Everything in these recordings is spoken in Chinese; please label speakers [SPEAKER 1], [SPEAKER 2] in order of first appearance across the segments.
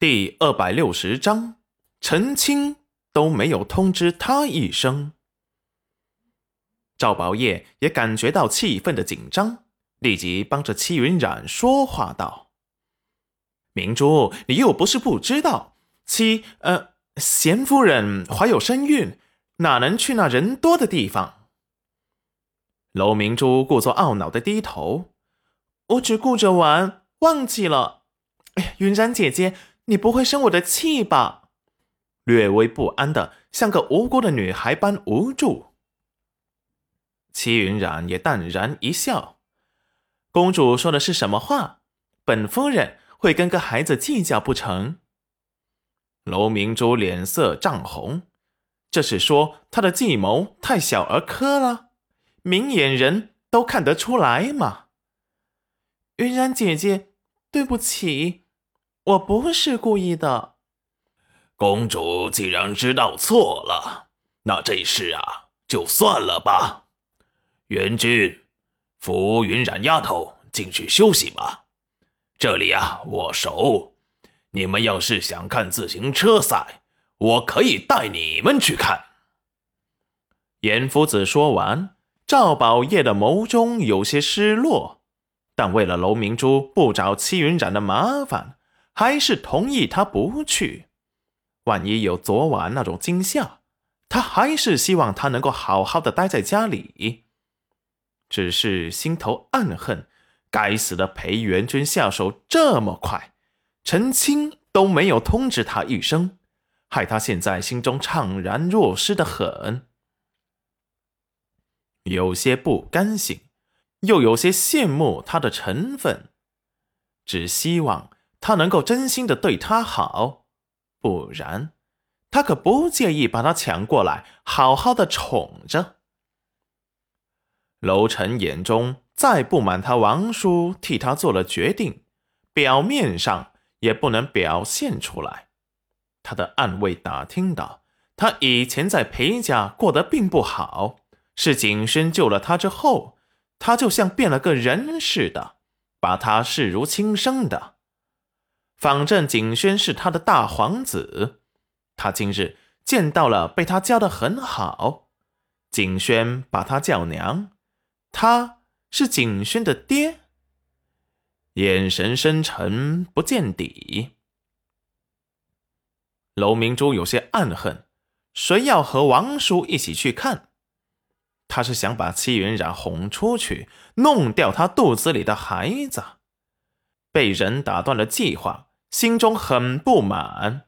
[SPEAKER 1] 第二百六十章，陈清都没有通知他一声。赵宝业也感觉到气氛的紧张，立即帮着戚云染说话道：“明珠，你又不是不知道，戚呃贤夫人怀有身孕，哪能去那人多的地方？”楼明珠故作懊恼的低头：“我只顾着玩，忘记了。哎，云染姐姐。”你不会生我的气吧？略微不安的，像个无辜的女孩般无助。齐云染也淡然一笑：“公主说的是什么话？本夫人会跟个孩子计较不成？”楼明珠脸色涨红，这是说她的计谋太小儿科了？明眼人都看得出来嘛。云染姐姐，对不起。我不是故意的，
[SPEAKER 2] 公主既然知道错了，那这事啊就算了吧。元君，扶云染丫头进去休息吧。这里啊我熟，你们要是想看自行车赛，我可以带你们去看。
[SPEAKER 1] 严夫子说完，赵宝业的眸中有些失落，但为了楼明珠不找戚云染的麻烦。还是同意他不去。万一有昨晚那种惊吓，他还是希望他能够好好的待在家里。只是心头暗恨，该死的裴元君下手这么快，陈清都没有通知他一声，害他现在心中怅然若失的很，有些不甘心，又有些羡慕他的成分，只希望。他能够真心的对他好，不然他可不介意把他抢过来，好好的宠着。楼臣眼中再不满他王叔替他做了决定，表面上也不能表现出来。他的暗卫打听到，他以前在裴家过得并不好，是景深救了他之后，他就像变了个人似的，把他视如亲生的。反正景轩是他的大皇子，他今日见到了被他教的很好，景轩把他叫娘，他是景轩的爹，眼神深沉不见底。楼明珠有些暗恨，谁要和王叔一起去看？他是想把戚云染哄出去，弄掉他肚子里的孩子，被人打断了计划。心中很不满，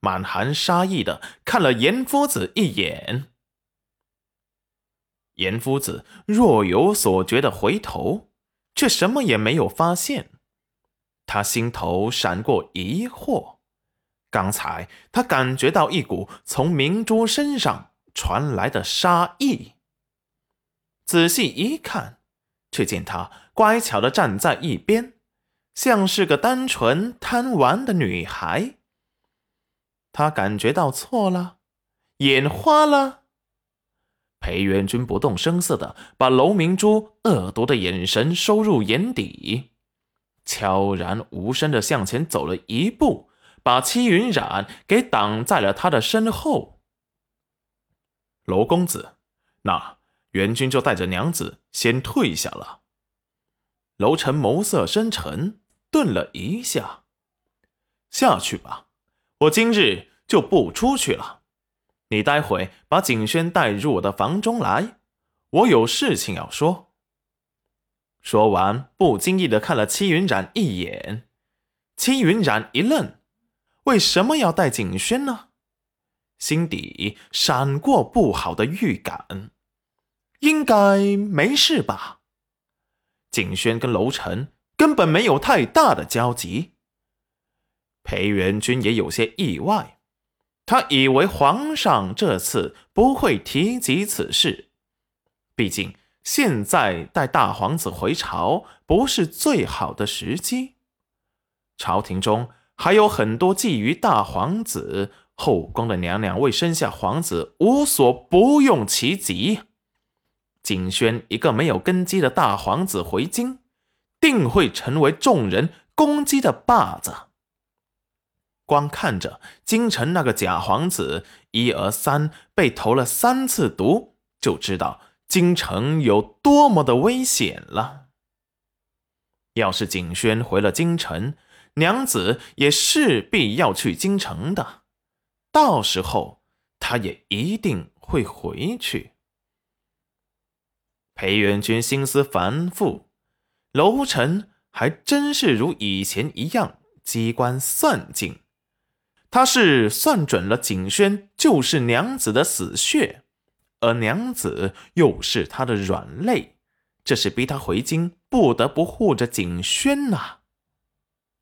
[SPEAKER 1] 满含杀意的看了严夫子一眼。严夫子若有所觉的回头，却什么也没有发现。他心头闪过疑惑，刚才他感觉到一股从明珠身上传来的杀意。仔细一看，却见他乖巧的站在一边。像是个单纯贪玩的女孩，他感觉到错了，眼花了。裴元君不动声色的把楼明珠恶毒的眼神收入眼底，悄然无声的向前走了一步，把戚云染给挡在了他的身后。楼公子，那元君就带着娘子先退下了。楼臣眸色深沉。顿了一下，下去吧，我今日就不出去了。你待会把景轩带入我的房中来，我有事情要说。说完，不经意的看了戚云染一眼。戚云染一愣，为什么要带景轩呢？心底闪过不好的预感，应该没事吧？景轩跟楼晨。根本没有太大的交集。裴元君也有些意外，他以为皇上这次不会提及此事，毕竟现在带大皇子回朝不是最好的时机。朝廷中还有很多觊觎大皇子，后宫的娘娘为生下皇子无所不用其极。景轩一个没有根基的大皇子回京。定会成为众人攻击的靶子。光看着京城那个假皇子一而三被投了三次毒，就知道京城有多么的危险了。要是景轩回了京城，娘子也势必要去京城的，到时候他也一定会回去。裴元君心思繁复，楼臣还真是如以前一样机关算尽。他是算准了景轩就是娘子的死穴，而娘子又是他的软肋，这是逼他回京不得不护着景轩呐。